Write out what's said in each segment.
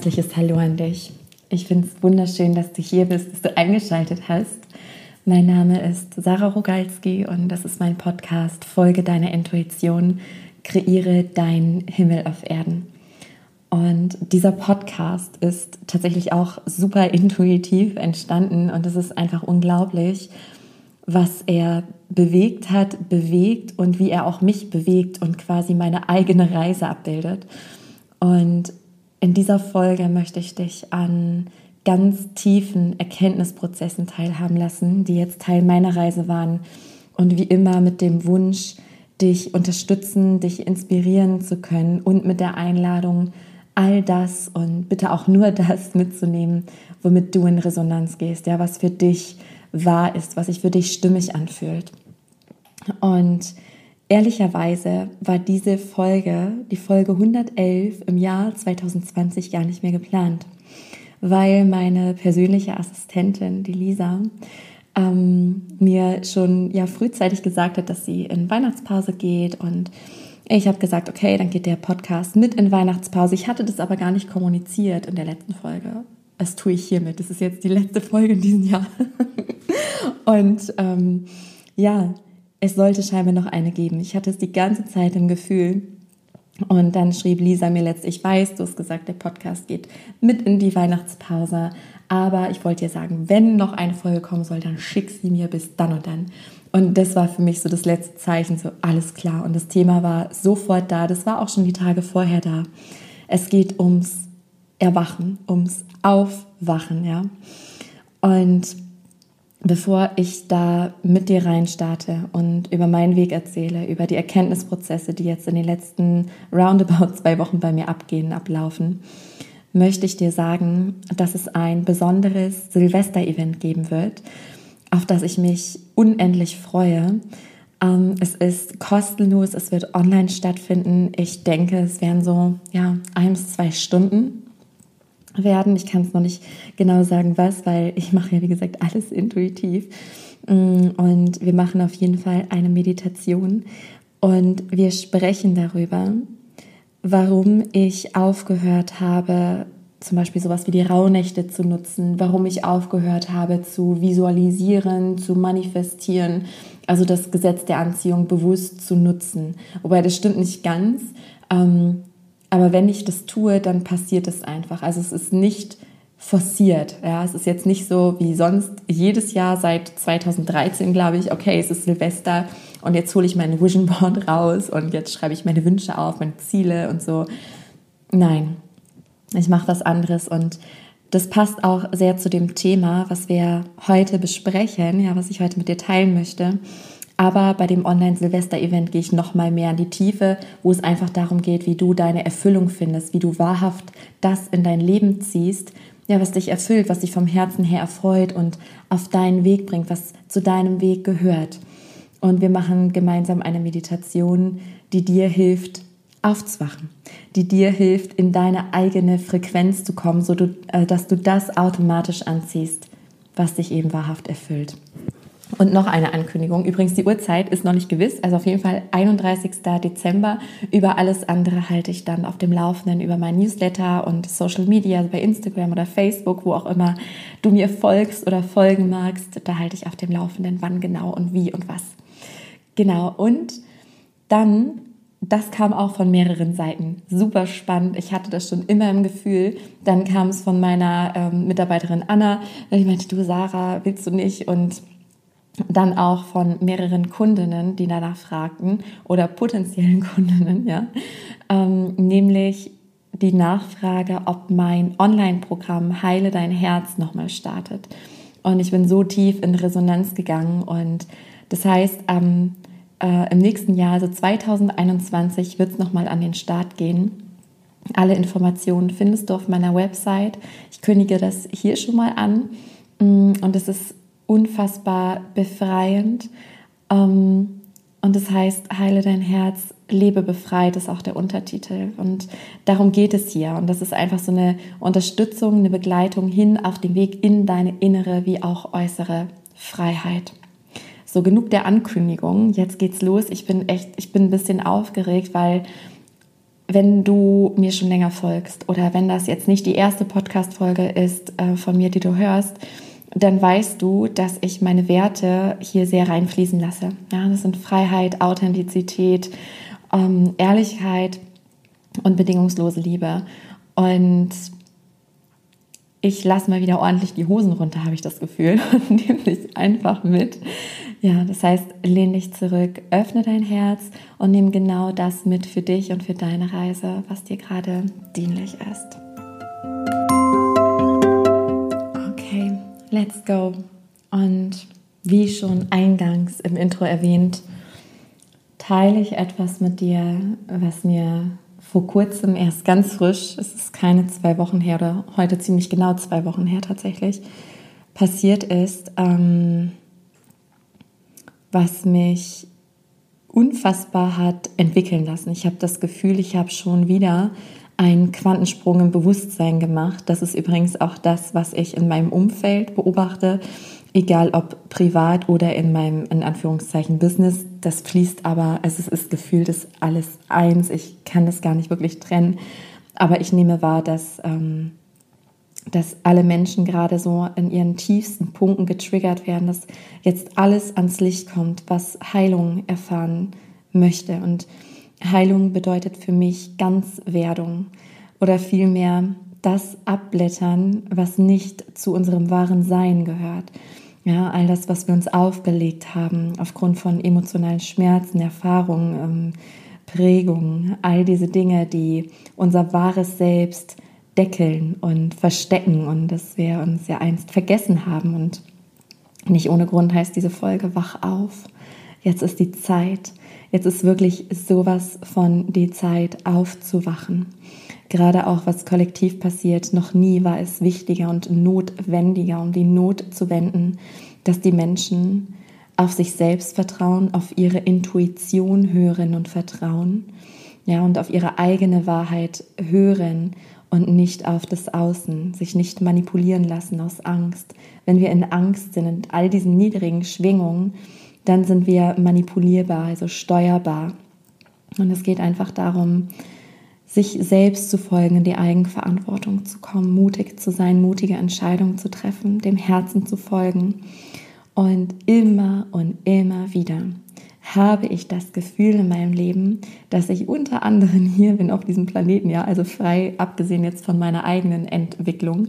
herzliches Hallo an dich. Ich finde es wunderschön, dass du hier bist, dass du eingeschaltet hast. Mein Name ist Sarah Rogalski und das ist mein Podcast Folge deiner Intuition, kreiere dein Himmel auf Erden. Und dieser Podcast ist tatsächlich auch super intuitiv entstanden und es ist einfach unglaublich, was er bewegt hat, bewegt und wie er auch mich bewegt und quasi meine eigene Reise abbildet. Und in dieser Folge möchte ich dich an ganz tiefen Erkenntnisprozessen teilhaben lassen, die jetzt Teil meiner Reise waren und wie immer mit dem Wunsch, dich unterstützen, dich inspirieren zu können und mit der Einladung, all das und bitte auch nur das mitzunehmen, womit du in Resonanz gehst, ja, was für dich wahr ist, was sich für dich stimmig anfühlt. Und Ehrlicherweise war diese Folge, die Folge 111 im Jahr 2020 gar nicht mehr geplant, weil meine persönliche Assistentin, die Lisa, ähm, mir schon ja frühzeitig gesagt hat, dass sie in Weihnachtspause geht und ich habe gesagt, okay, dann geht der Podcast mit in Weihnachtspause. Ich hatte das aber gar nicht kommuniziert in der letzten Folge. Das tue ich hiermit. Das ist jetzt die letzte Folge in diesem Jahr. und ähm, ja, es sollte scheinbar noch eine geben. Ich hatte es die ganze Zeit im Gefühl. Und dann schrieb Lisa mir letztlich, ich weiß, du hast gesagt, der Podcast geht mit in die Weihnachtspause. Aber ich wollte dir sagen, wenn noch eine Folge kommen soll, dann schick sie mir bis dann und dann. Und das war für mich so das letzte Zeichen, so alles klar. Und das Thema war sofort da. Das war auch schon die Tage vorher da. Es geht ums Erwachen, ums Aufwachen, ja. Und bevor ich da mit dir reinstarte und über meinen Weg erzähle, über die Erkenntnisprozesse, die jetzt in den letzten roundabout zwei Wochen bei mir abgehen, ablaufen, möchte ich dir sagen, dass es ein besonderes Silvester-Event geben wird, auf das ich mich unendlich freue. Ähm, es ist kostenlos, es wird online stattfinden. Ich denke, es werden so ja, ein bis zwei Stunden werden. Ich kann es noch nicht genau sagen, was, weil ich mache ja, wie gesagt, alles intuitiv. Mm, und wir machen auf jeden Fall eine Meditation und wir sprechen darüber, warum ich aufgehört habe, zum Beispiel sowas wie die Rauhnächte zu nutzen, warum ich aufgehört habe zu visualisieren, zu manifestieren, also das Gesetz der Anziehung bewusst zu nutzen. Wobei das stimmt nicht ganz. Ähm, aber wenn ich das tue, dann passiert es einfach. Also es ist nicht forciert. Ja, es ist jetzt nicht so wie sonst jedes Jahr seit 2013, glaube ich, okay, es ist Silvester und jetzt hole ich mein Vision Board raus und jetzt schreibe ich meine Wünsche auf, meine Ziele und so. Nein, ich mache was anderes und das passt auch sehr zu dem Thema, was wir heute besprechen, ja, was ich heute mit dir teilen möchte. Aber bei dem Online-Silvester-Event gehe ich noch mal mehr in die Tiefe, wo es einfach darum geht, wie du deine Erfüllung findest, wie du wahrhaft das in dein Leben ziehst, ja, was dich erfüllt, was dich vom Herzen her erfreut und auf deinen Weg bringt, was zu deinem Weg gehört. Und wir machen gemeinsam eine Meditation, die dir hilft, aufzuwachen, die dir hilft, in deine eigene Frequenz zu kommen, so äh, dass du das automatisch anziehst, was dich eben wahrhaft erfüllt. Und noch eine Ankündigung. Übrigens, die Uhrzeit ist noch nicht gewiss. Also auf jeden Fall 31. Dezember. Über alles andere halte ich dann auf dem Laufenden über mein Newsletter und Social Media, also bei Instagram oder Facebook, wo auch immer du mir folgst oder folgen magst. Da halte ich auf dem Laufenden, wann genau und wie und was. Genau. Und dann das kam auch von mehreren Seiten. Super spannend. Ich hatte das schon immer im Gefühl. Dann kam es von meiner ähm, Mitarbeiterin Anna. Ich meinte, du Sarah, willst du nicht? Und dann auch von mehreren Kundinnen, die danach fragten oder potenziellen Kundinnen, ja, ähm, nämlich die Nachfrage, ob mein Online-Programm Heile dein Herz nochmal startet. Und ich bin so tief in Resonanz gegangen und das heißt, ähm, äh, im nächsten Jahr, also 2021, wird es nochmal an den Start gehen. Alle Informationen findest du auf meiner Website. Ich kündige das hier schon mal an. Mm, und es ist unfassbar befreiend. Ähm, und das heißt, heile dein Herz, lebe befreit, ist auch der Untertitel. Und darum geht es hier. Und das ist einfach so eine Unterstützung, eine Begleitung hin auf den Weg in deine innere wie auch äußere Freiheit. So genug der Ankündigung. Jetzt geht's los. Ich bin echt, ich bin ein bisschen aufgeregt, weil wenn du mir schon länger folgst oder wenn das jetzt nicht die erste Podcast-Folge ist äh, von mir, die du hörst, dann weißt du, dass ich meine Werte hier sehr reinfließen lasse. Ja, das sind Freiheit, Authentizität, ähm, Ehrlichkeit und bedingungslose Liebe. Und ich lasse mal wieder ordentlich die Hosen runter, habe ich das Gefühl, und nehme dich einfach mit. Ja, das heißt, lehn dich zurück, öffne dein Herz und nimm genau das mit für dich und für deine Reise, was dir gerade dienlich ist. Let's go. Und wie schon eingangs im Intro erwähnt, teile ich etwas mit dir, was mir vor kurzem erst ganz frisch, es ist keine zwei Wochen her oder heute ziemlich genau zwei Wochen her tatsächlich, passiert ist, ähm, was mich unfassbar hat entwickeln lassen. Ich habe das Gefühl, ich habe schon wieder einen Quantensprung im Bewusstsein gemacht. Das ist übrigens auch das, was ich in meinem Umfeld beobachte egal ob privat oder in meinem, in Anführungszeichen, Business, das fließt aber, also es ist gefühlt, ist alles eins. Ich kann das gar nicht wirklich trennen. Aber ich nehme wahr, dass, ähm, dass alle Menschen gerade so in ihren tiefsten Punkten getriggert werden, dass jetzt alles ans Licht kommt, was Heilung erfahren möchte. Und Heilung bedeutet für mich Ganzwerdung oder vielmehr das abblättern, was nicht zu unserem wahren Sein gehört. Ja, all das, was wir uns aufgelegt haben, aufgrund von emotionalen Schmerzen, Erfahrungen, ähm, Prägungen, all diese Dinge, die unser wahres Selbst deckeln und verstecken und das wir uns ja einst vergessen haben. Und nicht ohne Grund heißt diese Folge Wach auf. Jetzt ist die Zeit. Jetzt ist wirklich sowas von die Zeit aufzuwachen gerade auch was kollektiv passiert, noch nie war es wichtiger und notwendiger, um die Not zu wenden, dass die Menschen auf sich selbst vertrauen, auf ihre Intuition hören und vertrauen, ja, und auf ihre eigene Wahrheit hören und nicht auf das Außen, sich nicht manipulieren lassen aus Angst. Wenn wir in Angst sind, in all diesen niedrigen Schwingungen, dann sind wir manipulierbar, also steuerbar. Und es geht einfach darum, sich selbst zu folgen, in die Eigenverantwortung zu kommen, mutig zu sein, mutige Entscheidungen zu treffen, dem Herzen zu folgen. Und immer und immer wieder habe ich das Gefühl in meinem Leben, dass ich unter anderem hier bin auf diesem Planeten, ja, also frei abgesehen jetzt von meiner eigenen Entwicklung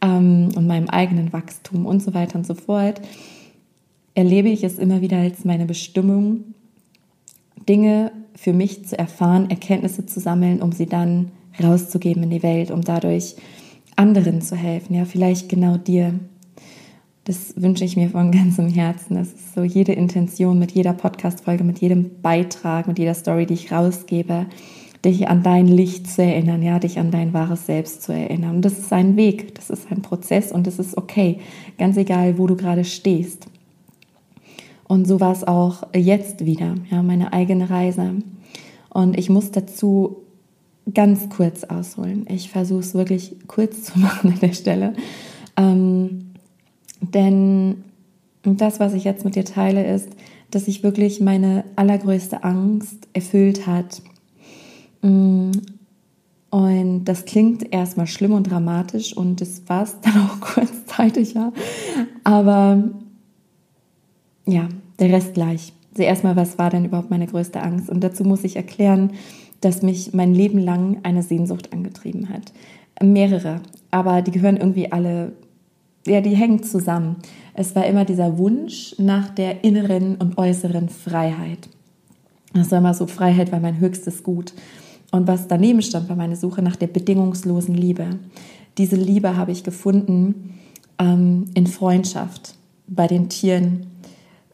ähm, und meinem eigenen Wachstum und so weiter und so fort, erlebe ich es immer wieder als meine Bestimmung, Dinge für mich zu erfahren, Erkenntnisse zu sammeln, um sie dann rauszugeben in die Welt, um dadurch anderen zu helfen. Ja, vielleicht genau dir. Das wünsche ich mir von ganzem Herzen. Das ist so jede Intention mit jeder Podcast-Folge, mit jedem Beitrag, mit jeder Story, die ich rausgebe, dich an dein Licht zu erinnern, ja, dich an dein wahres Selbst zu erinnern. Und das ist ein Weg, das ist ein Prozess und das ist okay. Ganz egal, wo du gerade stehst. Und so war es auch jetzt wieder, ja, meine eigene Reise. Und ich muss dazu ganz kurz ausholen. Ich versuche es wirklich kurz zu machen an der Stelle. Ähm, denn das, was ich jetzt mit dir teile, ist, dass sich wirklich meine allergrößte Angst erfüllt hat. Mm, und das klingt erstmal schlimm und dramatisch und das war es dann auch kurzzeitig, ja. Aber ja, der Rest gleich. Also erstmal, was war denn überhaupt meine größte Angst? Und dazu muss ich erklären, dass mich mein Leben lang eine Sehnsucht angetrieben hat. Mehrere, aber die gehören irgendwie alle, ja, die hängen zusammen. Es war immer dieser Wunsch nach der inneren und äußeren Freiheit. Das war immer so, Freiheit war mein höchstes Gut. Und was daneben stand, war meine Suche nach der bedingungslosen Liebe. Diese Liebe habe ich gefunden ähm, in Freundschaft, bei den Tieren,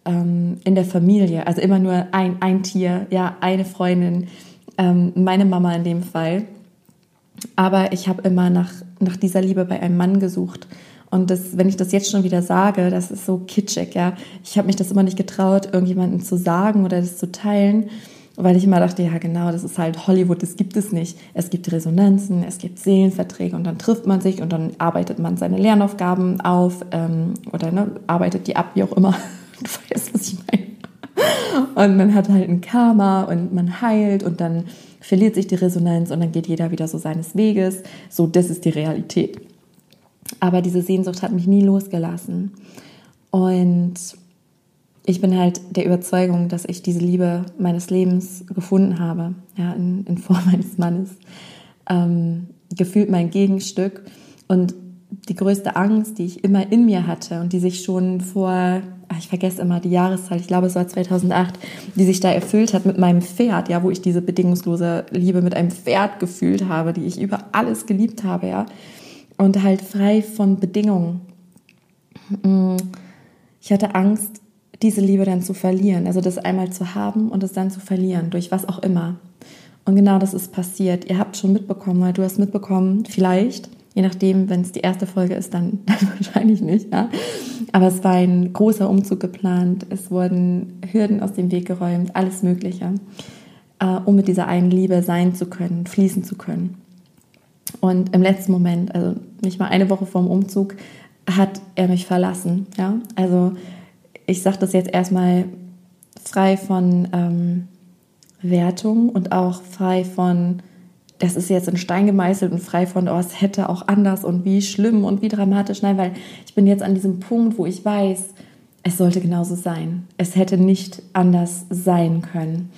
ähm, in der Familie, also immer nur ein, ein Tier, ja, eine Freundin, ähm, meine Mama in dem Fall. Aber ich habe immer nach, nach dieser Liebe bei einem Mann gesucht. Und das, wenn ich das jetzt schon wieder sage, das ist so kitschig, ja. Ich habe mich das immer nicht getraut, irgendjemandem zu sagen oder das zu teilen, weil ich immer dachte, ja genau, das ist halt Hollywood, das gibt es nicht. Es gibt Resonanzen, es gibt Seelenverträge und dann trifft man sich und dann arbeitet man seine Lernaufgaben auf ähm, oder ne, arbeitet die ab, wie auch immer. Du weißt, was ich meine. und man hat halt ein Karma und man heilt und dann verliert sich die Resonanz und dann geht jeder wieder so seines Weges. So, das ist die Realität. Aber diese Sehnsucht hat mich nie losgelassen. Und ich bin halt der Überzeugung, dass ich diese Liebe meines Lebens gefunden habe, ja, in, in Form meines Mannes. Ähm, gefühlt mein Gegenstück. Und die größte Angst, die ich immer in mir hatte und die sich schon vor, ich vergesse immer die Jahreszahl, ich glaube es war 2008, die sich da erfüllt hat mit meinem Pferd, ja, wo ich diese bedingungslose Liebe mit einem Pferd gefühlt habe, die ich über alles geliebt habe, ja, und halt frei von Bedingungen. Mm, ich hatte Angst, diese Liebe dann zu verlieren, also das einmal zu haben und es dann zu verlieren, durch was auch immer. Und genau das ist passiert. Ihr habt schon mitbekommen, weil du hast mitbekommen, vielleicht, Je nachdem, wenn es die erste Folge ist, dann, dann wahrscheinlich nicht. Ja? Aber es war ein großer Umzug geplant. Es wurden Hürden aus dem Weg geräumt, alles Mögliche, äh, um mit dieser einen Liebe sein zu können, fließen zu können. Und im letzten Moment, also nicht mal eine Woche vor dem Umzug, hat er mich verlassen. Ja? Also ich sage das jetzt erstmal frei von ähm, Wertung und auch frei von das ist jetzt in Stein gemeißelt und frei von, oh, es hätte auch anders und wie schlimm und wie dramatisch. Nein, weil ich bin jetzt an diesem Punkt, wo ich weiß, es sollte genauso sein. Es hätte nicht anders sein können.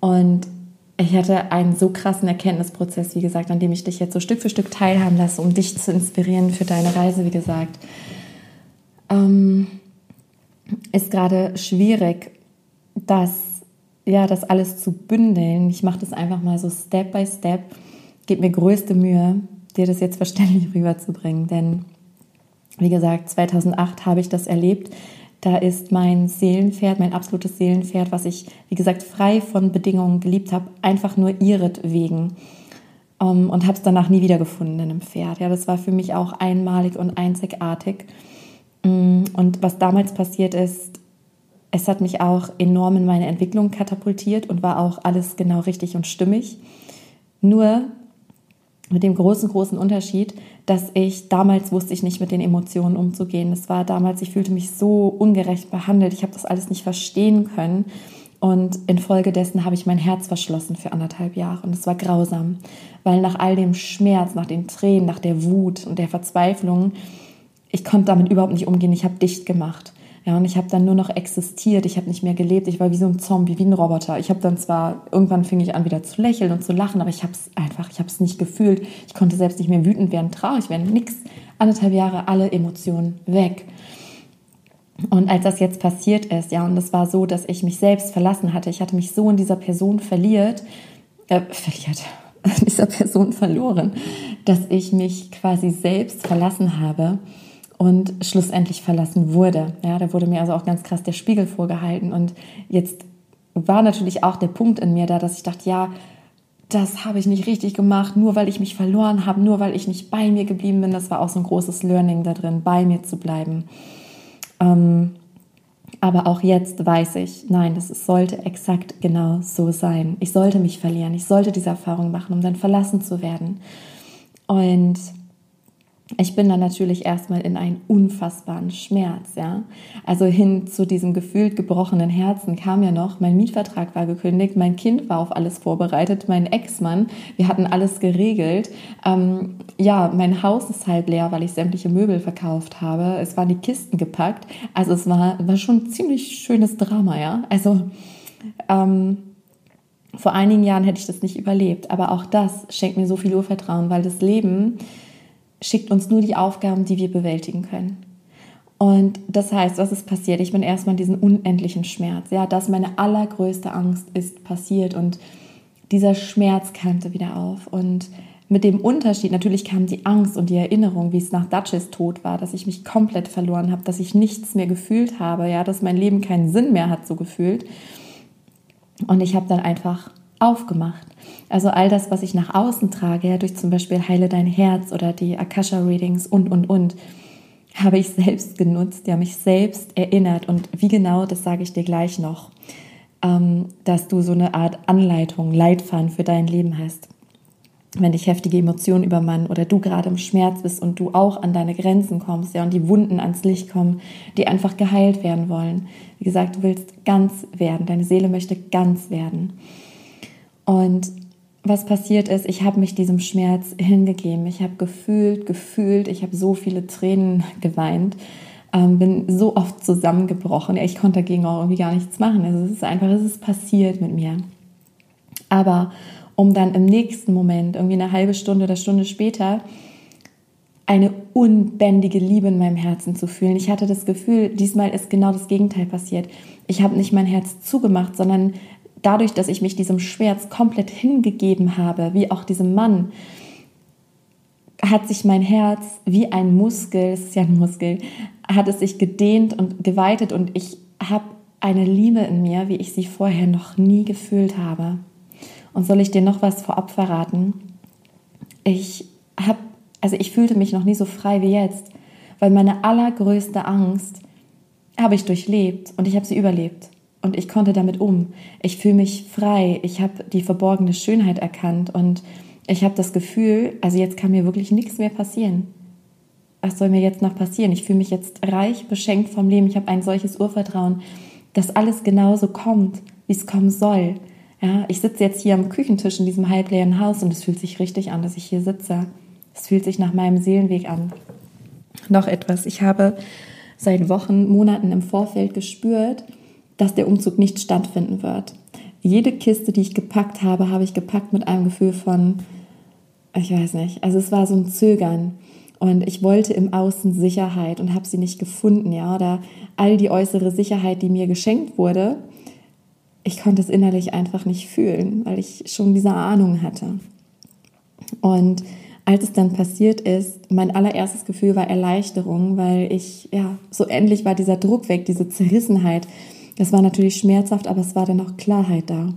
Und ich hatte einen so krassen Erkenntnisprozess, wie gesagt, an dem ich dich jetzt so Stück für Stück teilhaben lasse, um dich zu inspirieren für deine Reise, wie gesagt. Ähm, ist gerade schwierig, dass ja, das alles zu bündeln. Ich mache das einfach mal so Step by Step. Gebe mir größte Mühe, dir das jetzt verständlich rüberzubringen. Denn, wie gesagt, 2008 habe ich das erlebt. Da ist mein Seelenpferd, mein absolutes Seelenpferd, was ich, wie gesagt, frei von Bedingungen geliebt habe, einfach nur ihretwegen. Um, ähm, und habe es danach nie wieder gefunden in einem Pferd. Ja, das war für mich auch einmalig und einzigartig. Mm, und was damals passiert ist, es hat mich auch enorm in meine Entwicklung katapultiert und war auch alles genau richtig und stimmig. Nur mit dem großen, großen Unterschied, dass ich damals wusste ich nicht mit den Emotionen umzugehen. Es war damals, ich fühlte mich so ungerecht behandelt. Ich habe das alles nicht verstehen können. Und infolgedessen habe ich mein Herz verschlossen für anderthalb Jahre. Und es war grausam, weil nach all dem Schmerz, nach den Tränen, nach der Wut und der Verzweiflung, ich konnte damit überhaupt nicht umgehen. Ich habe dicht gemacht. Ja, und ich habe dann nur noch existiert. Ich habe nicht mehr gelebt. Ich war wie so ein Zombie, wie ein Roboter. Ich habe dann zwar, irgendwann fing ich an wieder zu lächeln und zu lachen, aber ich habe es einfach, ich habe es nicht gefühlt. Ich konnte selbst nicht mehr wütend werden, traurig werden, nix. Anderthalb Jahre, alle Emotionen weg. Und als das jetzt passiert ist, ja, und das war so, dass ich mich selbst verlassen hatte. Ich hatte mich so in dieser Person verliert, äh, verliert, dieser Person verloren, dass ich mich quasi selbst verlassen habe und schlussendlich verlassen wurde. Ja, da wurde mir also auch ganz krass der Spiegel vorgehalten und jetzt war natürlich auch der Punkt in mir da, dass ich dachte, ja, das habe ich nicht richtig gemacht, nur weil ich mich verloren habe, nur weil ich nicht bei mir geblieben bin. Das war auch so ein großes Learning da drin, bei mir zu bleiben. Ähm, aber auch jetzt weiß ich, nein, das sollte exakt genau so sein. Ich sollte mich verlieren, ich sollte diese Erfahrung machen, um dann verlassen zu werden. Und ich bin dann natürlich erstmal in einen unfassbaren Schmerz, ja. Also hin zu diesem gefühlt gebrochenen Herzen kam ja noch, mein Mietvertrag war gekündigt, mein Kind war auf alles vorbereitet, mein Ex-Mann, wir hatten alles geregelt. Ähm, ja, mein Haus ist halb leer, weil ich sämtliche Möbel verkauft habe. Es waren die Kisten gepackt. Also es war, war schon ziemlich schönes Drama, ja. Also ähm, vor einigen Jahren hätte ich das nicht überlebt, aber auch das schenkt mir so viel Urvertrauen, weil das Leben schickt uns nur die Aufgaben, die wir bewältigen können. Und das heißt, was ist passiert? Ich bin erstmal in diesen unendlichen Schmerz. Ja, das meine allergrößte Angst ist passiert und dieser Schmerz keimte wieder auf. Und mit dem Unterschied, natürlich kam die Angst und die Erinnerung, wie es nach Dutches Tod war, dass ich mich komplett verloren habe, dass ich nichts mehr gefühlt habe, ja, dass mein Leben keinen Sinn mehr hat, so gefühlt. Und ich habe dann einfach aufgemacht. Also all das, was ich nach außen trage, ja, durch zum Beispiel Heile dein Herz oder die Akasha-Readings und, und, und, habe ich selbst genutzt, ja, mich selbst erinnert. Und wie genau, das sage ich dir gleich noch, ähm, dass du so eine Art Anleitung, Leitfaden für dein Leben hast. wenn dich heftige Emotionen übermannen oder du gerade im Schmerz bist und du auch an deine Grenzen kommst, ja, und die Wunden ans Licht kommen, die einfach geheilt werden wollen. Wie gesagt, du willst ganz werden, deine Seele möchte ganz werden. Und was passiert ist, ich habe mich diesem Schmerz hingegeben. Ich habe gefühlt, gefühlt, ich habe so viele Tränen geweint, ähm, bin so oft zusammengebrochen. Ich konnte dagegen auch irgendwie gar nichts machen. Also es ist einfach, es ist passiert mit mir. Aber um dann im nächsten Moment, irgendwie eine halbe Stunde oder Stunde später, eine unbändige Liebe in meinem Herzen zu fühlen. Ich hatte das Gefühl, diesmal ist genau das Gegenteil passiert. Ich habe nicht mein Herz zugemacht, sondern dadurch, dass ich mich diesem Schmerz komplett hingegeben habe, wie auch diesem Mann, hat sich mein Herz wie ein Muskel, es ist ja ein Muskel, hat es sich gedehnt und geweitet und ich habe eine Liebe in mir, wie ich sie vorher noch nie gefühlt habe. Und soll ich dir noch was vorab verraten? Ich habe, also ich fühlte mich noch nie so frei wie jetzt, weil meine allergrößte Angst habe ich durchlebt und ich habe sie überlebt und ich konnte damit um. Ich fühle mich frei, ich habe die verborgene Schönheit erkannt und ich habe das Gefühl, also jetzt kann mir wirklich nichts mehr passieren. Was soll mir jetzt noch passieren? Ich fühle mich jetzt reich, beschenkt vom Leben. Ich habe ein solches Urvertrauen, dass alles genauso kommt, wie es kommen soll. Ja, ich sitze jetzt hier am Küchentisch in diesem halbleeren Haus und es fühlt sich richtig an, dass ich hier sitze. Es fühlt sich nach meinem Seelenweg an. Noch etwas. Ich habe seit Wochen, Monaten im Vorfeld gespürt, dass der Umzug nicht stattfinden wird. Jede Kiste, die ich gepackt habe, habe ich gepackt mit einem Gefühl von, ich weiß nicht, also es war so ein Zögern. Und ich wollte im Außen Sicherheit und habe sie nicht gefunden, ja, oder all die äußere Sicherheit, die mir geschenkt wurde, ich konnte es innerlich einfach nicht fühlen, weil ich schon diese Ahnung hatte. Und als es dann passiert ist, mein allererstes Gefühl war Erleichterung, weil ich, ja, so endlich war dieser Druck weg, diese Zerrissenheit, das war natürlich schmerzhaft, aber es war dann auch Klarheit da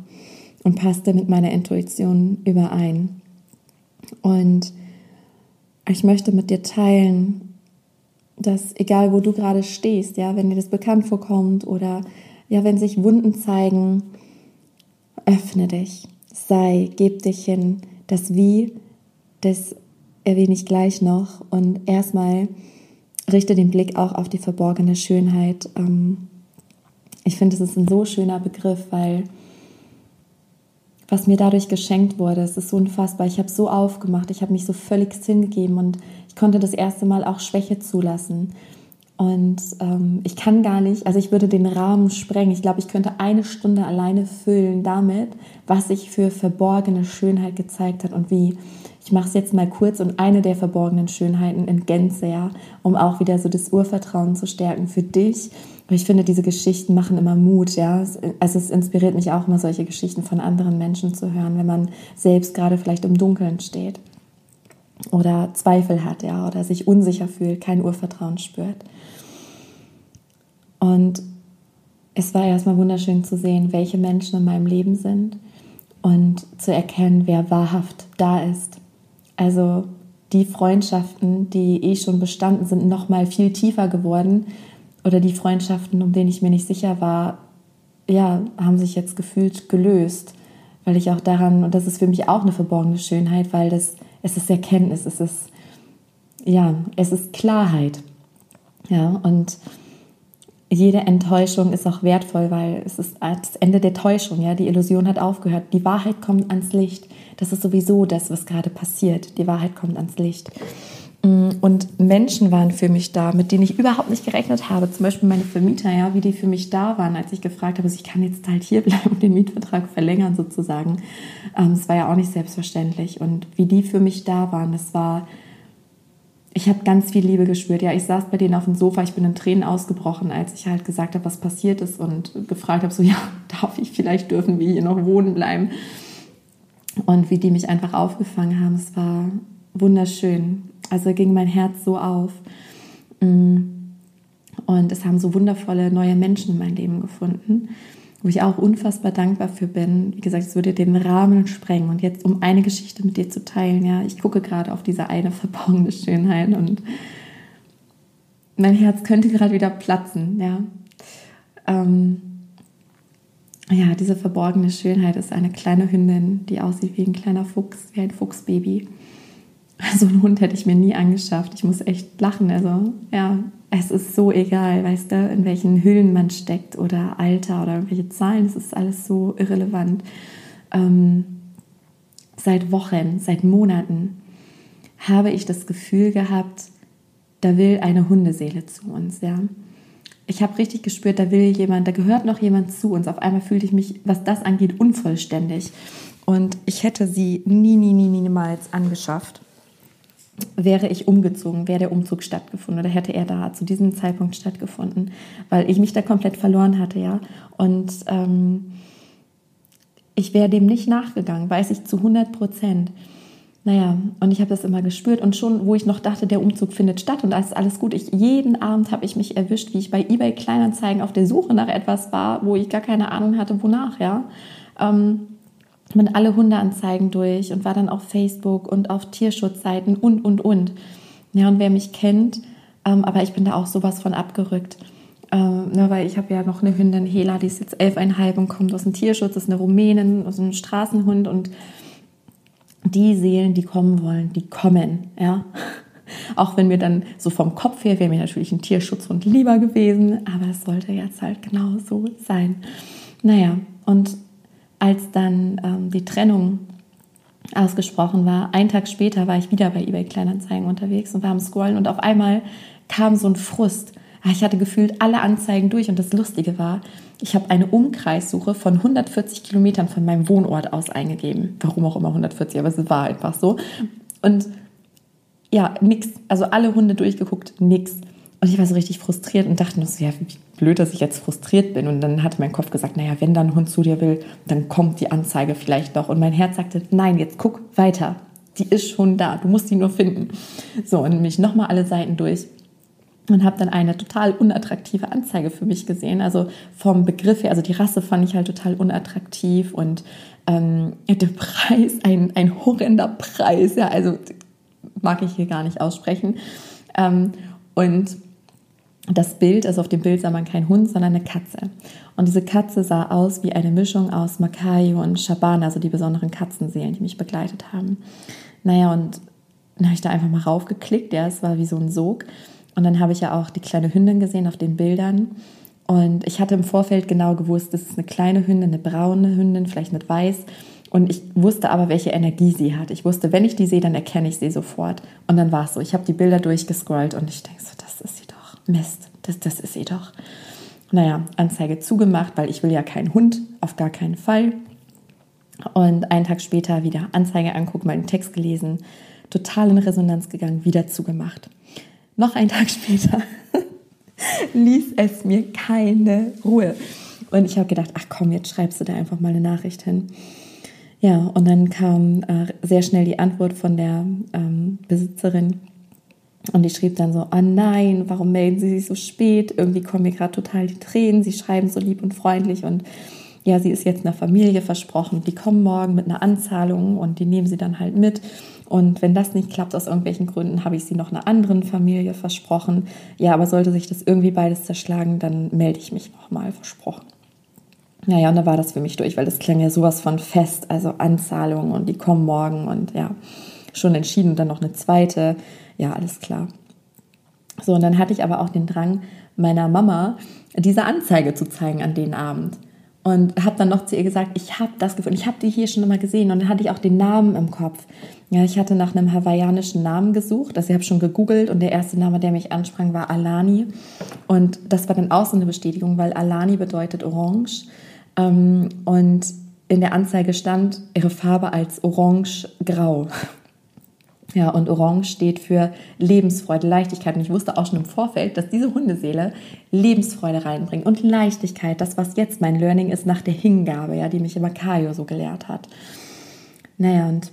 und passte mit meiner Intuition überein. Und ich möchte mit dir teilen, dass egal wo du gerade stehst, ja, wenn dir das bekannt vorkommt oder ja, wenn sich Wunden zeigen, öffne dich, sei, geb dich hin. Das Wie, das erwähne ich gleich noch. Und erstmal richte den Blick auch auf die verborgene Schönheit. Ähm, ich finde, es ist ein so schöner Begriff, weil was mir dadurch geschenkt wurde, es ist so unfassbar. Ich habe so aufgemacht, ich habe mich so völlig hingegeben und ich konnte das erste Mal auch Schwäche zulassen. Und ähm, ich kann gar nicht, also ich würde den Rahmen sprengen. Ich glaube, ich könnte eine Stunde alleine füllen damit, was sich für verborgene Schönheit gezeigt hat und wie. Ich mache es jetzt mal kurz und eine der verborgenen Schönheiten in Gänze, ja, um auch wieder so das Urvertrauen zu stärken für dich ich finde, diese Geschichten machen immer Mut, ja. Also es inspiriert mich auch immer, solche Geschichten von anderen Menschen zu hören, wenn man selbst gerade vielleicht im Dunkeln steht oder Zweifel hat, ja, oder sich unsicher fühlt, kein Urvertrauen spürt. Und es war erstmal wunderschön zu sehen, welche Menschen in meinem Leben sind und zu erkennen, wer wahrhaft da ist. Also die Freundschaften, die eh schon bestanden sind, noch mal viel tiefer geworden, oder die Freundschaften, um denen ich mir nicht sicher war, ja, haben sich jetzt gefühlt gelöst, weil ich auch daran, und das ist für mich auch eine verborgene Schönheit, weil das, es ist Erkenntnis, es ist, ja, es ist Klarheit. Ja, und jede Enttäuschung ist auch wertvoll, weil es ist das Ende der Täuschung, ja, die Illusion hat aufgehört. Die Wahrheit kommt ans Licht. Das ist sowieso das, was gerade passiert. Die Wahrheit kommt ans Licht. Mm, und Menschen waren für mich da, mit denen ich überhaupt nicht gerechnet habe. Zum Beispiel meine Vermieter, ja, wie die für mich da waren, als ich gefragt habe, also ich kann jetzt halt hier bleiben und den Mietvertrag verlängern sozusagen. Ähm, das war ja auch nicht selbstverständlich. Und wie die für mich da waren, das war, ich habe ganz viel Liebe gespürt. Ja, ich saß bei denen auf dem Sofa, ich bin in Tränen ausgebrochen, als ich halt gesagt habe, was passiert ist und gefragt habe, so, ja, darf ich vielleicht, dürfen wir hier noch wohnen bleiben? Und wie die mich einfach aufgefangen haben, es war wunderschön. Also ging mein Herz so auf. Mm. Und es haben so wundervolle neue Menschen in mein Leben gefunden, wo ich auch unfassbar dankbar für bin. Wie gesagt, es würde den Rahmen sprengen. Und jetzt, um eine Geschichte mit dir zu teilen, ja, ich gucke gerade auf diese eine verborgene Schönheit und mein Herz könnte gerade wieder platzen, ja. Ähm, ja, diese verborgene Schönheit ist eine kleine Hündin, die aussieht wie ein kleiner Fuchs, wie ein Fuchsbaby. So einen Hund hätte ich mir nie angeschafft. Ich muss echt lachen. Also, ja, es ist so egal, weißt du, in welchen Hüllen man steckt oder Alter oder irgendwelche Zahlen. Es ist alles so irrelevant. Ähm, seit Wochen, seit Monaten habe ich das Gefühl gehabt, da will eine Hundeseele zu uns, ja. Ich habe richtig gespürt, da will jemand, da gehört noch jemand zu uns. Auf einmal fühlte ich mich, was das angeht, unvollständig. Und ich hätte sie nie, nie, nie, niemals angeschafft, wäre ich umgezogen, wäre der Umzug stattgefunden oder hätte er da zu diesem Zeitpunkt stattgefunden, weil ich mich da komplett verloren hatte, ja. Und ähm, ich wäre dem nicht nachgegangen, weiß ich zu 100 Prozent. Naja, und ich habe das immer gespürt und schon, wo ich noch dachte, der Umzug findet statt und alles, alles gut. Ich, jeden Abend habe ich mich erwischt, wie ich bei eBay Kleinanzeigen auf der Suche nach etwas war, wo ich gar keine Ahnung hatte, wonach, ja. Ähm, mit alle Hundeanzeigen durch und war dann auf Facebook und auf Tierschutzseiten und, und, und. Ja, und wer mich kennt, ähm, aber ich bin da auch sowas von abgerückt. Ähm, ne, weil ich habe ja noch eine Hündin, Hela, die ist jetzt elfeinhalb und kommt aus dem Tierschutz, ist eine Rumänin, aus einem Straßenhund und die Seelen, die kommen wollen, die kommen, ja. Auch wenn mir dann so vom Kopf her wäre mir natürlich ein Tierschutzhund lieber gewesen, aber es sollte jetzt halt genau so sein. Naja, und als dann ähm, die Trennung ausgesprochen war, einen Tag später war ich wieder bei eBay Kleinanzeigen unterwegs und war am Scrollen und auf einmal kam so ein Frust. Ah, ich hatte gefühlt alle Anzeigen durch und das Lustige war, ich habe eine Umkreissuche von 140 Kilometern von meinem Wohnort aus eingegeben. Warum auch immer 140, aber es war einfach so. Und ja, nix. Also alle Hunde durchgeguckt, nix. Und ich war so richtig frustriert und dachte nur so, ja, wie blöd, dass ich jetzt frustriert bin. Und dann hatte mein Kopf gesagt, naja, wenn da ein Hund zu dir will, dann kommt die Anzeige vielleicht noch. Und mein Herz sagte, nein, jetzt guck weiter. Die ist schon da, du musst die nur finden. So, und mich nochmal alle Seiten durch und habe dann eine total unattraktive Anzeige für mich gesehen. Also vom Begriff her, also die Rasse fand ich halt total unattraktiv und ähm, der Preis, ein, ein horrender Preis, ja, also mag ich hier gar nicht aussprechen. Ähm, und das Bild, also auf dem Bild sah man keinen Hund, sondern eine Katze. Und diese Katze sah aus wie eine Mischung aus Makayo und Shabana, also die besonderen Katzenseelen, die mich begleitet haben. Naja, und dann habe ich da einfach mal raufgeklickt, ja, es war wie so ein Sog. Und dann habe ich ja auch die kleine Hündin gesehen auf den Bildern. Und ich hatte im Vorfeld genau gewusst, das ist eine kleine Hündin, eine braune Hündin, vielleicht mit weiß. Und ich wusste aber, welche Energie sie hat. Ich wusste, wenn ich die sehe, dann erkenne ich sie sofort. Und dann war es so. Ich habe die Bilder durchgescrollt und ich denke so, das ist doch. Mist, das, das ist sie doch. Naja, Anzeige zugemacht, weil ich will ja keinen Hund, auf gar keinen Fall. Und einen Tag später wieder Anzeige angucken, mal den Text gelesen, total in Resonanz gegangen, wieder zugemacht. Noch einen Tag später ließ es mir keine Ruhe. Und ich habe gedacht, ach komm, jetzt schreibst du da einfach mal eine Nachricht hin. Ja, und dann kam äh, sehr schnell die Antwort von der ähm, Besitzerin. Und die schrieb dann so, ah nein, warum melden Sie sich so spät? Irgendwie kommen mir gerade total die Tränen. Sie schreiben so lieb und freundlich und ja, sie ist jetzt einer Familie versprochen. Die kommen morgen mit einer Anzahlung und die nehmen sie dann halt mit. Und wenn das nicht klappt aus irgendwelchen Gründen, habe ich sie noch einer anderen Familie versprochen. Ja, aber sollte sich das irgendwie beides zerschlagen, dann melde ich mich nochmal, versprochen. Naja, und da war das für mich durch, weil das klang ja sowas von fest, also Anzahlungen und die kommen morgen und ja, schon entschieden und dann noch eine zweite. Ja, alles klar. So, und dann hatte ich aber auch den Drang, meiner Mama diese Anzeige zu zeigen an den Abend. Und habe dann noch zu ihr gesagt, ich habe das gefunden, ich habe die hier schon mal gesehen. Und dann hatte ich auch den Namen im Kopf. Ja, ich hatte nach einem hawaiianischen Namen gesucht. Also ich habe schon gegoogelt und der erste Name, der mich ansprang, war Alani. Und das war dann auch so eine Bestätigung, weil Alani bedeutet orange. Ähm, und in der Anzeige stand ihre Farbe als orange-grau. Ja, und Orange steht für Lebensfreude, Leichtigkeit. Und ich wusste auch schon im Vorfeld, dass diese Hundeseele Lebensfreude reinbringt und Leichtigkeit. Das, was jetzt mein Learning ist nach der Hingabe, ja, die mich immer Kayo so gelehrt hat. Naja, und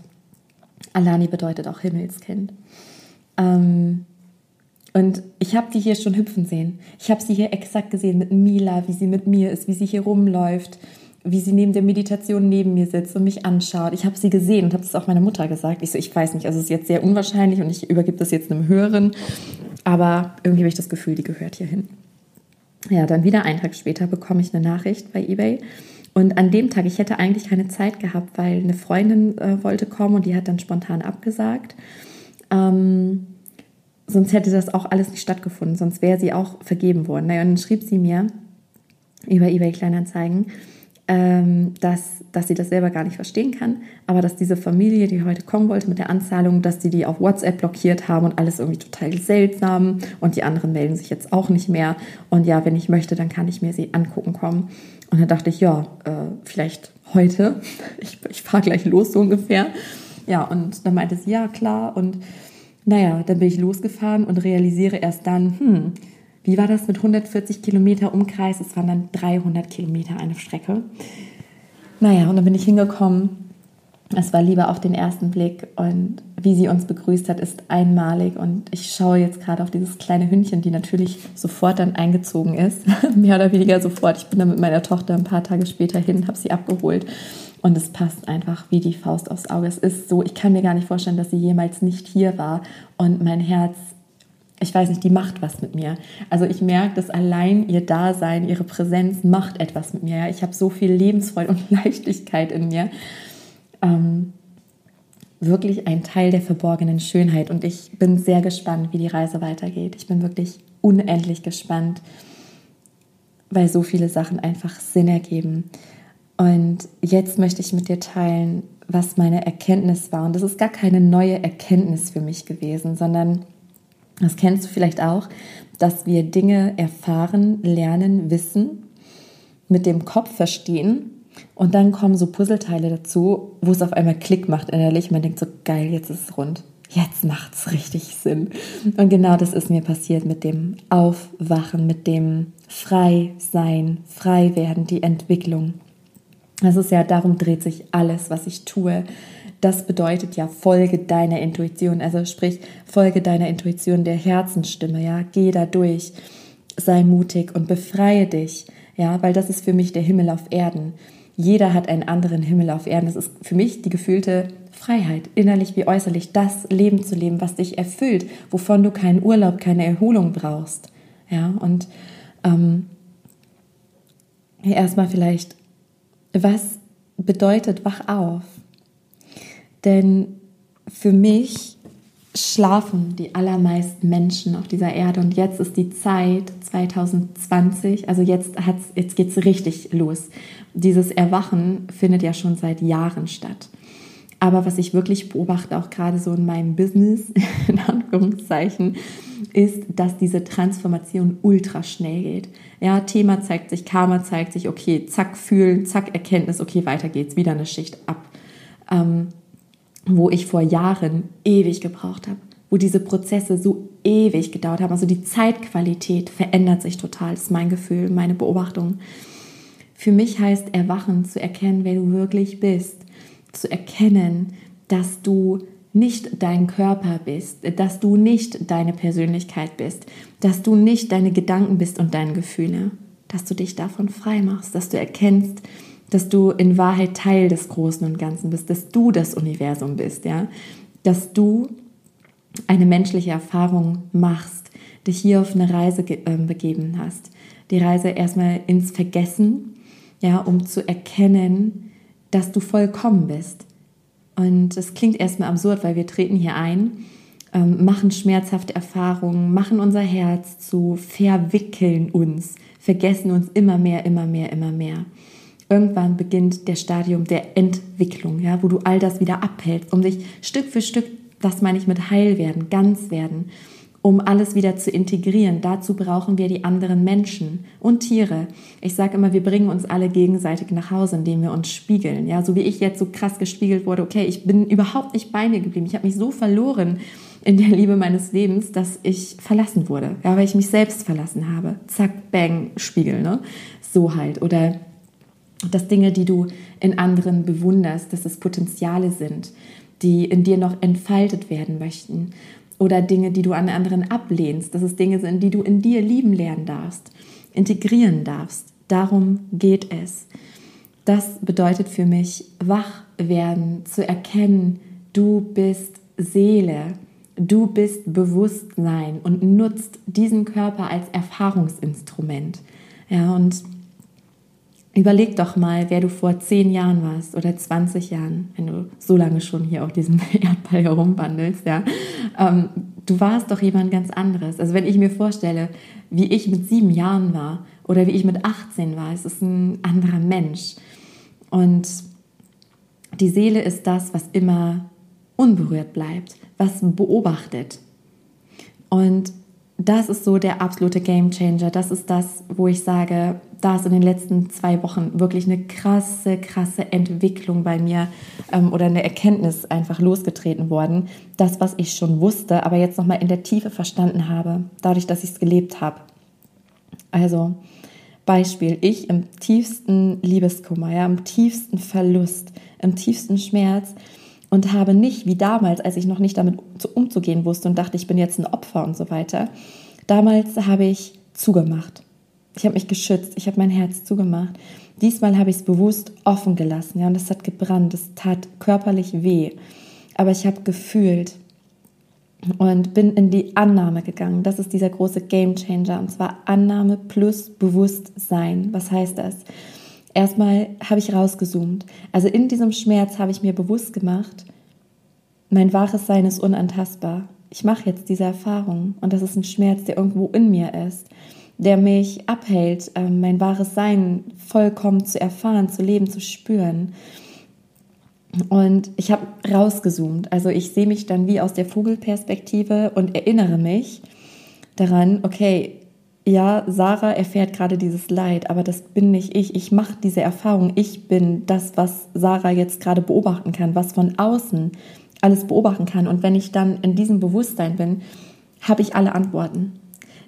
Alani bedeutet auch Himmelskind. Ähm, und ich habe die hier schon hüpfen sehen. Ich habe sie hier exakt gesehen mit Mila, wie sie mit mir ist, wie sie hier rumläuft, wie sie neben der Meditation neben mir sitzt und mich anschaut. Ich habe sie gesehen und habe es auch meiner Mutter gesagt. Ich so, ich weiß nicht, also es ist jetzt sehr unwahrscheinlich und ich übergebe das jetzt einem Höheren, aber irgendwie habe ich das Gefühl, die gehört hier hin. Ja, dann wieder einen Tag später bekomme ich eine Nachricht bei eBay Und an dem Tag, ich hätte eigentlich keine Zeit gehabt, weil eine Freundin äh, wollte kommen und die hat dann spontan abgesagt. Ähm, sonst hätte das auch alles nicht stattgefunden, sonst wäre sie auch vergeben worden. Naja, und dann schrieb sie mir über eBay Kleinanzeigen, dass, dass sie das selber gar nicht verstehen kann, aber dass diese Familie, die heute kommen wollte mit der Anzahlung, dass sie die auf WhatsApp blockiert haben und alles irgendwie total seltsam und die anderen melden sich jetzt auch nicht mehr. Und ja, wenn ich möchte, dann kann ich mir sie angucken kommen. Und dann dachte ich, ja, äh, vielleicht heute. Ich, ich fahre gleich los, so ungefähr. Ja, und dann meinte sie, ja, klar. Und naja, dann bin ich losgefahren und realisiere erst dann, hm, wie war das mit 140 Kilometer Umkreis? Es waren dann 300 Kilometer eine Strecke. Naja, und dann bin ich hingekommen es war lieber auf den ersten Blick und wie sie uns begrüßt hat, ist einmalig. Und ich schaue jetzt gerade auf dieses kleine Hündchen, die natürlich sofort dann eingezogen ist. Mehr oder weniger sofort. Ich bin dann mit meiner Tochter ein paar Tage später hin, habe sie abgeholt. Und es passt einfach wie die Faust aufs Auge. Es ist so, ich kann mir gar nicht vorstellen, dass sie jemals nicht hier war. Und mein Herz, ich weiß nicht, die macht was mit mir. Also ich merke, dass allein ihr Dasein, ihre Präsenz macht etwas mit mir. Ich habe so viel Lebensfreude und Leichtigkeit in mir ähm, wirklich ein Teil der verborgenen Schönheit. Und ich bin sehr gespannt, wie die Reise weitergeht. Ich bin wirklich unendlich gespannt, weil so viele Sachen einfach Sinn ergeben. Und jetzt möchte ich mit dir teilen, was meine Erkenntnis war. Und das ist gar keine neue Erkenntnis für mich gewesen, sondern das kennst du vielleicht auch, dass wir Dinge erfahren, lernen, wissen, mit dem Kopf verstehen und dann kommen so Puzzleteile dazu, wo es auf einmal Klick macht innerlich. Man denkt so, geil, jetzt ist es rund. Jetzt macht es richtig Sinn. Und genau das ist mir passiert mit dem Aufwachen, mit dem Frei-Sein, Frei-Werden, die Entwicklung. Das ist ja, darum dreht sich alles, was ich tue. Das bedeutet ja, folge deiner Intuition. Also sprich, folge deiner Intuition, der Herzensstimme, ja. Geh da durch, sei mutig und befreie dich, ja, weil das ist für mich der Himmel auf Erden. Jeder hat einen anderen Himmel auf Erden. Das ist für mich die gefühlte Freiheit, innerlich wie äußerlich, das Leben zu leben, was dich erfüllt, wovon du keinen Urlaub, keine Erholung brauchst. Ja, und ähm, erstmal vielleicht, was bedeutet wach auf? Denn für mich schlafen die allermeisten Menschen auf dieser Erde und jetzt ist die Zeit 2020, also jetzt, jetzt geht es richtig los. Dieses Erwachen findet ja schon seit Jahren statt. Aber was ich wirklich beobachte, auch gerade so in meinem Business, in Anführungszeichen, ist, dass diese Transformation ultra schnell geht. Ja, Thema zeigt sich, Karma zeigt sich, okay, zack, fühlen, zack, Erkenntnis, okay, weiter geht's, wieder eine Schicht ab. Ähm, wo ich vor Jahren ewig gebraucht habe, wo diese Prozesse so ewig gedauert haben. Also die Zeitqualität verändert sich total, ist mein Gefühl, meine Beobachtung. Für mich heißt Erwachen zu erkennen, wer du wirklich bist, zu erkennen, dass du nicht dein Körper bist, dass du nicht deine Persönlichkeit bist, dass du nicht deine Gedanken bist und deine Gefühle, dass du dich davon frei machst, dass du erkennst, dass du in Wahrheit Teil des Großen und Ganzen bist, dass du das Universum bist, ja, dass du eine menschliche Erfahrung machst, dich hier auf eine Reise äh, begeben hast. Die Reise erstmal ins Vergessen, ja, um zu erkennen, dass du vollkommen bist. Und es klingt erstmal absurd, weil wir treten hier ein, ähm, machen schmerzhafte Erfahrungen, machen unser Herz zu, verwickeln uns, vergessen uns immer mehr, immer mehr, immer mehr irgendwann beginnt der Stadium der Entwicklung, ja, wo du all das wieder abhältst, um dich Stück für Stück, das meine ich mit heil werden, ganz werden, um alles wieder zu integrieren. Dazu brauchen wir die anderen Menschen und Tiere. Ich sage immer, wir bringen uns alle gegenseitig nach Hause, indem wir uns spiegeln. Ja, so wie ich jetzt so krass gespiegelt wurde, okay, ich bin überhaupt nicht bei mir geblieben. Ich habe mich so verloren in der Liebe meines Lebens, dass ich verlassen wurde, ja, weil ich mich selbst verlassen habe. Zack, bang, Spiegel, ne? So halt. Oder dass Dinge, die du in anderen bewunderst, dass es Potenziale sind, die in dir noch entfaltet werden möchten. Oder Dinge, die du an anderen ablehnst, dass es Dinge sind, die du in dir lieben lernen darfst, integrieren darfst. Darum geht es. Das bedeutet für mich, wach werden, zu erkennen, du bist Seele, du bist Bewusstsein und nutzt diesen Körper als Erfahrungsinstrument. Ja, und Überleg doch mal, wer du vor zehn Jahren warst oder 20 Jahren, wenn du so lange schon hier auf diesem Erdball herumwandelst, ja. Ähm, du warst doch jemand ganz anderes. Also wenn ich mir vorstelle, wie ich mit sieben Jahren war oder wie ich mit 18 war, es ist ein anderer Mensch. Und die Seele ist das, was immer unberührt bleibt, was beobachtet. Und das ist so der absolute Game Changer. Das ist das, wo ich sage, da ist in den letzten zwei Wochen wirklich eine krasse, krasse Entwicklung bei mir ähm, oder eine Erkenntnis einfach losgetreten worden. Das, was ich schon wusste, aber jetzt nochmal in der Tiefe verstanden habe, dadurch, dass ich es gelebt habe. Also, Beispiel, ich im tiefsten Liebeskummer, ja, im tiefsten Verlust, im tiefsten Schmerz und habe nicht wie damals, als ich noch nicht damit umzugehen wusste und dachte, ich bin jetzt ein Opfer und so weiter. Damals habe ich zugemacht. Ich habe mich geschützt, ich habe mein Herz zugemacht. Diesmal habe ich es bewusst offen gelassen, ja, und es hat gebrannt, es tat körperlich weh, aber ich habe gefühlt und bin in die Annahme gegangen. Das ist dieser große Game Changer und zwar Annahme plus Bewusstsein. Was heißt das? Erstmal habe ich rausgezoomt. Also in diesem Schmerz habe ich mir bewusst gemacht, mein wahres Sein ist unantastbar. Ich mache jetzt diese Erfahrung und das ist ein Schmerz, der irgendwo in mir ist der mich abhält, ähm, mein wahres Sein vollkommen zu erfahren, zu leben, zu spüren. Und ich habe rausgezoomt. Also ich sehe mich dann wie aus der Vogelperspektive und erinnere mich daran, okay, ja, Sarah erfährt gerade dieses Leid, aber das bin nicht ich. Ich mache diese Erfahrung. Ich bin das, was Sarah jetzt gerade beobachten kann, was von außen alles beobachten kann. Und wenn ich dann in diesem Bewusstsein bin, habe ich alle Antworten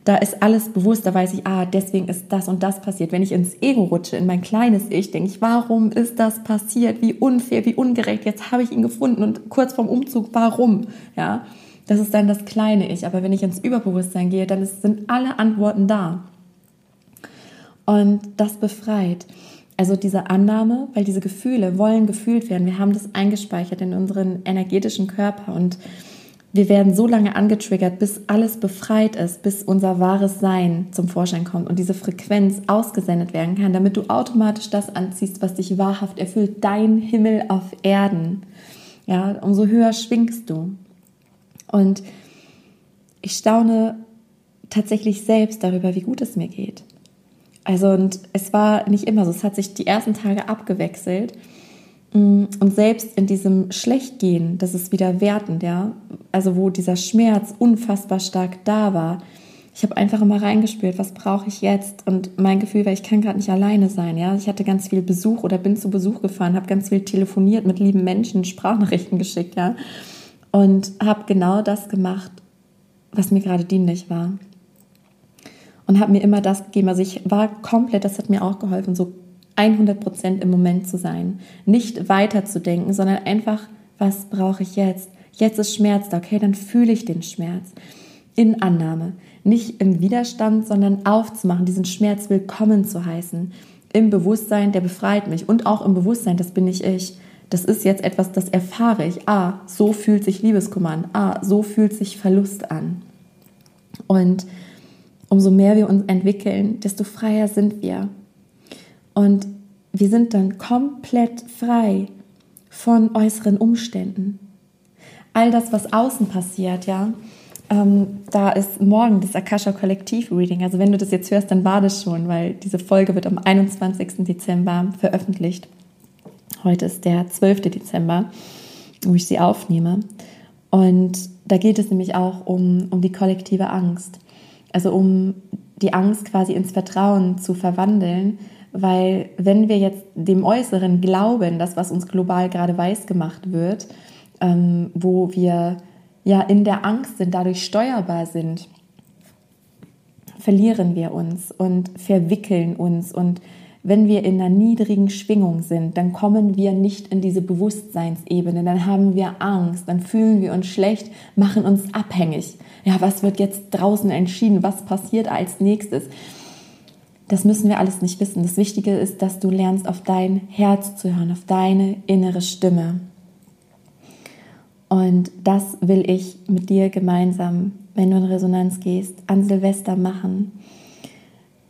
da ist alles bewusst, da weiß ich, ah, deswegen ist das und das passiert. Wenn ich ins Ego rutsche, in mein kleines Ich, denke ich, warum ist das passiert? Wie unfair, wie ungerecht, jetzt habe ich ihn gefunden und kurz vorm Umzug, warum? Ja, das ist dann das kleine Ich. Aber wenn ich ins Überbewusstsein gehe, dann sind alle Antworten da. Und das befreit. Also diese Annahme, weil diese Gefühle wollen gefühlt werden. Wir haben das eingespeichert in unseren energetischen Körper und wir werden so lange angetriggert, bis alles befreit ist, bis unser wahres Sein zum Vorschein kommt und diese Frequenz ausgesendet werden kann, damit du automatisch das anziehst, was dich wahrhaft erfüllt, dein Himmel auf Erden. Ja, umso höher schwingst du. Und ich staune tatsächlich selbst darüber, wie gut es mir geht. Also, und es war nicht immer so. Es hat sich die ersten Tage abgewechselt. Mm, und selbst in diesem Schlechtgehen, das ist wieder wertend, ja, also wo dieser Schmerz unfassbar stark da war. Ich habe einfach immer reingespürt, was brauche ich jetzt? Und mein Gefühl war, ich kann gerade nicht alleine sein. Ja, ich hatte ganz viel Besuch oder bin zu Besuch gefahren, habe ganz viel telefoniert mit lieben Menschen, Sprachnachrichten geschickt, ja, und habe genau das gemacht, was mir gerade dienlich war. Und habe mir immer das gegeben. Also ich war komplett, das hat mir auch geholfen, so 100 Prozent im Moment zu sein. Nicht weiterzudenken, sondern einfach, was brauche ich jetzt? Jetzt ist Schmerz da, okay, dann fühle ich den Schmerz. In Annahme. Nicht im Widerstand, sondern aufzumachen, diesen Schmerz willkommen zu heißen. Im Bewusstsein, der befreit mich. Und auch im Bewusstsein, das bin nicht ich. Das ist jetzt etwas, das erfahre ich. Ah, so fühlt sich Liebeskummer an. Ah, so fühlt sich Verlust an. Und umso mehr wir uns entwickeln, desto freier sind wir. Und wir sind dann komplett frei von äußeren Umständen. All das, was außen passiert, ja, ähm, da ist morgen das Akasha Kollektiv Reading. Also wenn du das jetzt hörst, dann war das schon, weil diese Folge wird am 21. Dezember veröffentlicht. Heute ist der 12. Dezember, wo ich sie aufnehme. Und da geht es nämlich auch um, um die kollektive Angst. Also um die Angst quasi ins Vertrauen zu verwandeln, weil wenn wir jetzt dem Äußeren glauben, das, was uns global gerade weiß gemacht wird, ähm, wo wir ja in der Angst sind, dadurch steuerbar sind, verlieren wir uns und verwickeln uns. Und wenn wir in einer niedrigen Schwingung sind, dann kommen wir nicht in diese Bewusstseinsebene, dann haben wir Angst, dann fühlen wir uns schlecht, machen uns abhängig. Ja, was wird jetzt draußen entschieden? Was passiert als nächstes? Das müssen wir alles nicht wissen. Das Wichtige ist, dass du lernst, auf dein Herz zu hören, auf deine innere Stimme. Und das will ich mit dir gemeinsam, wenn du in Resonanz gehst, an Silvester machen.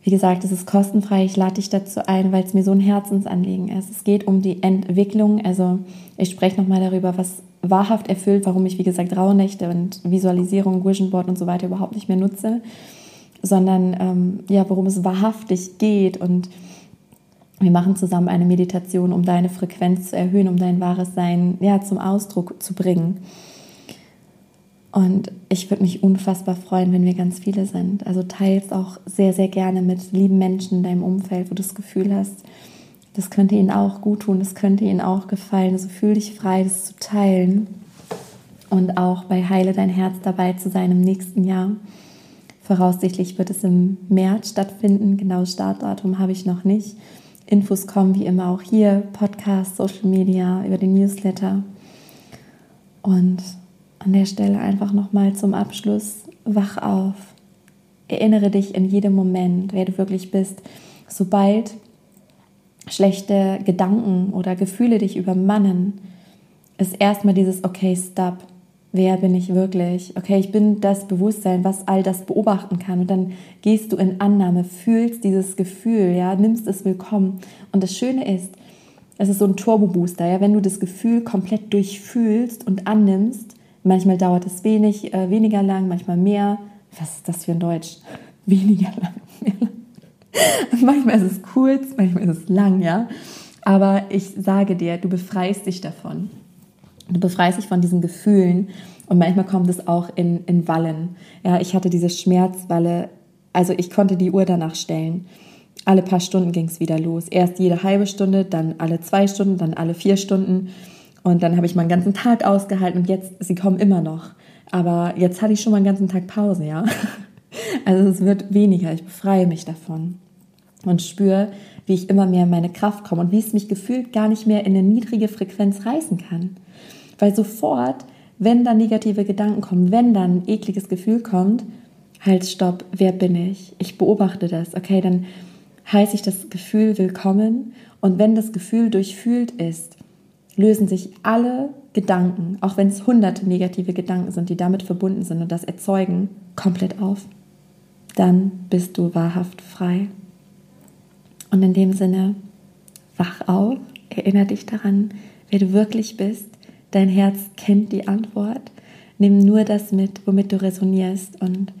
Wie gesagt, es ist kostenfrei. Ich lade dich dazu ein, weil es mir so ein Herzensanliegen ist. Es geht um die Entwicklung. Also ich spreche nochmal darüber, was wahrhaft erfüllt, warum ich, wie gesagt, Rauhnächte und Visualisierung, Vision Board und so weiter überhaupt nicht mehr nutze, sondern ähm, ja, worum es wahrhaftig geht. Und wir machen zusammen eine Meditation, um deine Frequenz zu erhöhen, um dein wahres Sein ja, zum Ausdruck zu bringen. Und ich würde mich unfassbar freuen, wenn wir ganz viele sind. Also teils auch sehr, sehr gerne mit lieben Menschen in deinem Umfeld, wo du das Gefühl hast, das könnte ihnen auch gut tun, das könnte ihnen auch gefallen. Also fühl dich frei, das zu teilen. Und auch bei Heile dein Herz dabei zu sein im nächsten Jahr. Voraussichtlich wird es im März stattfinden. Genaues Startdatum habe ich noch nicht. Infos kommen wie immer auch hier, Podcast, Social Media, über den Newsletter. Und an der Stelle einfach nochmal zum Abschluss, wach auf. Erinnere dich in jedem Moment, wer du wirklich bist. Sobald schlechte Gedanken oder Gefühle dich übermannen, ist erstmal dieses, okay, stop. Wer bin ich wirklich? Okay, ich bin das Bewusstsein, was all das beobachten kann. Und dann gehst du in Annahme, fühlst dieses Gefühl, ja, nimmst es willkommen. Und das Schöne ist, es ist so ein Turbo-Booster, ja, wenn du das Gefühl komplett durchfühlst und annimmst, Manchmal dauert es wenig, äh, weniger lang, manchmal mehr. Was ist das für ein Deutsch? Weniger lang, mehr lang. manchmal ist es kurz, manchmal ist es lang, ja. Aber ich sage dir, du befreist dich davon. Du befreist dich von diesen Gefühlen und manchmal kommt es auch in, in Wallen. Ja, ich hatte diese Schmerzwalle, also ich konnte die Uhr danach stellen. Alle paar Stunden ging es wieder los. Erst jede halbe Stunde, dann alle zwei Stunden, dann alle vier Stunden. Und dann habe ich meinen ganzen Tag ausgehalten und jetzt, sie kommen immer noch. Aber jetzt hatte ich schon mal einen ganzen Tag Pause, ja. Also es wird weniger, ich befreie mich davon und spüre, wie ich immer mehr in meine Kraft komme und wie es mich gefühlt gar nicht mehr in eine niedrige Frequenz reißen kann. Weil sofort, wenn dann negative Gedanken kommen, wenn dann ein ekliges Gefühl kommt, halt, stopp, wer bin ich? Ich beobachte das. Okay, dann heiße ich das Gefühl willkommen und wenn das Gefühl durchfühlt ist, lösen sich alle Gedanken, auch wenn es hunderte negative Gedanken sind, die damit verbunden sind und das erzeugen, komplett auf. Dann bist du wahrhaft frei. Und in dem Sinne, wach auf, erinnere dich daran, wer du wirklich bist. Dein Herz kennt die Antwort. Nimm nur das mit, womit du resonierst. Und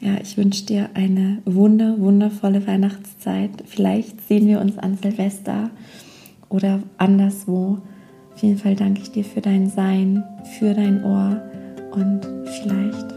ja, ich wünsche dir eine wunder, wundervolle Weihnachtszeit. Vielleicht sehen wir uns an Silvester oder anderswo. Auf jeden Fall danke ich dir für dein Sein, für dein Ohr und vielleicht